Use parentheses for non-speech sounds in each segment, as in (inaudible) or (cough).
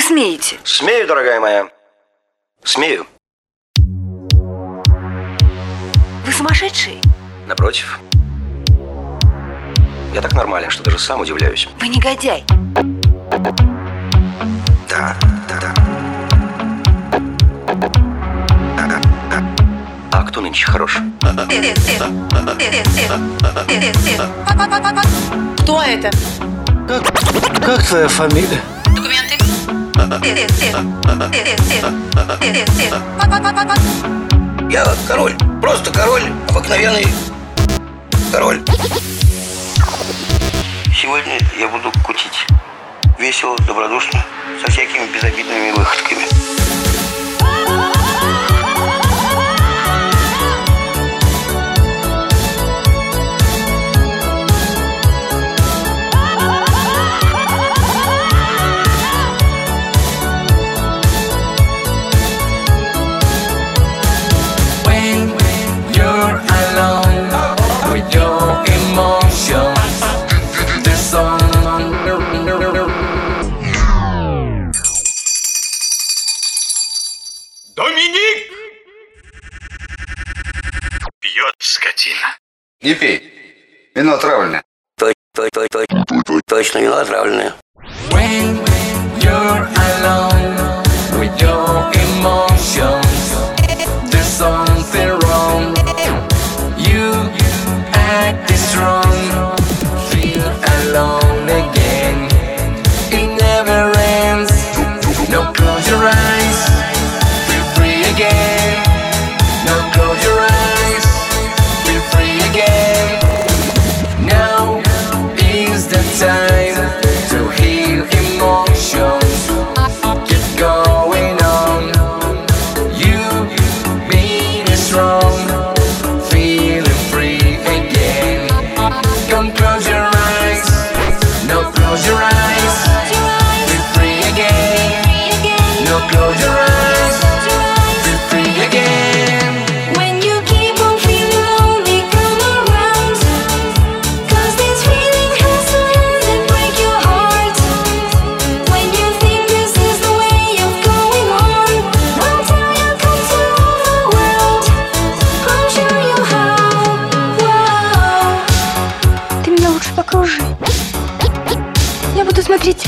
Вы смеете? Смею, дорогая моя. Смею. Вы сумасшедший? Напротив. Я так нормален, что даже сам удивляюсь. Вы негодяй. Да, да, да. Да, да, да. А кто нынче хорош? Кто это? Как твоя фамилия? Документы? Я король. Просто король. Обыкновенный король. Сегодня я буду кутить. Весело, добродушно, со всякими безобидными выходками. Скотина. Не пей. Вино отравленное. Точно не отравленная. when you're alone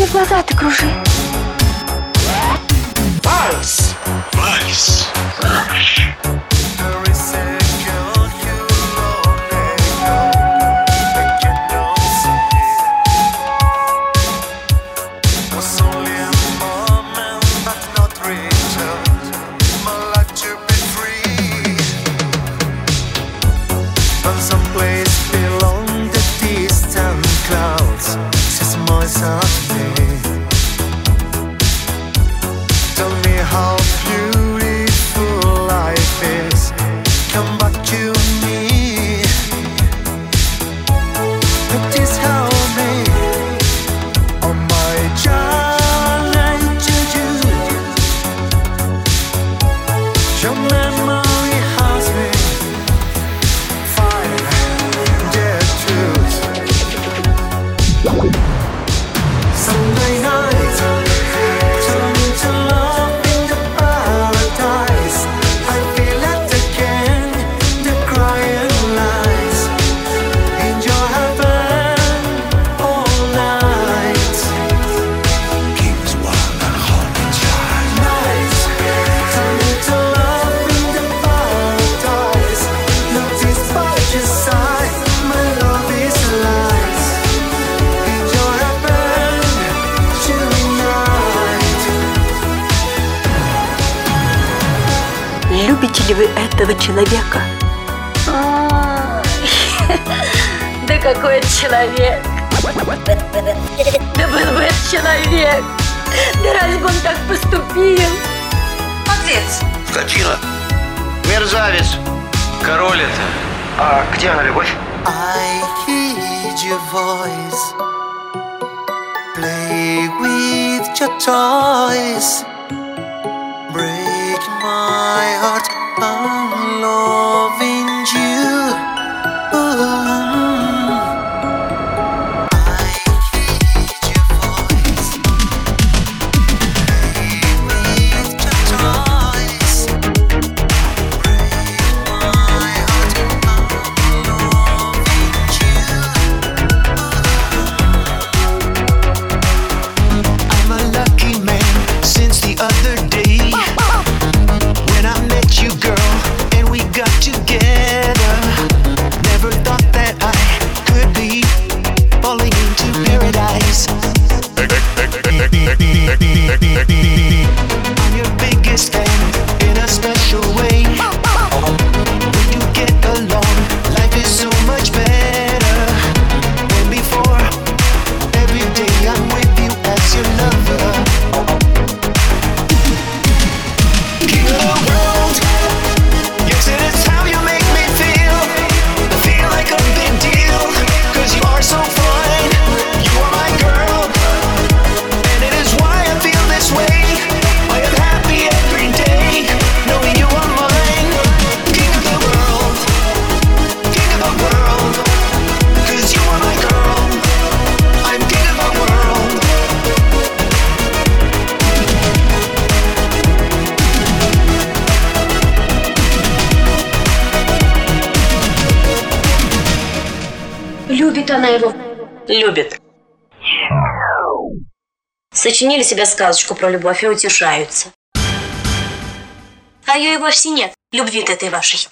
тебе глаза, ты кружи. Вальс! Вальс! Someplace Любите ли вы этого человека? (laughs) Да какой это человек? Да был бы это человек! Да разве бы он так поступил? Подлец. Скотина. Мерзавец. Король это. А где она, любовь? I hear your voice. Play with your toys. Break my heart. you get? Будто она его Любит. Сочинили себе сказочку про любовь и утешаются. А ее и вовсе нет, любви-то этой вашей.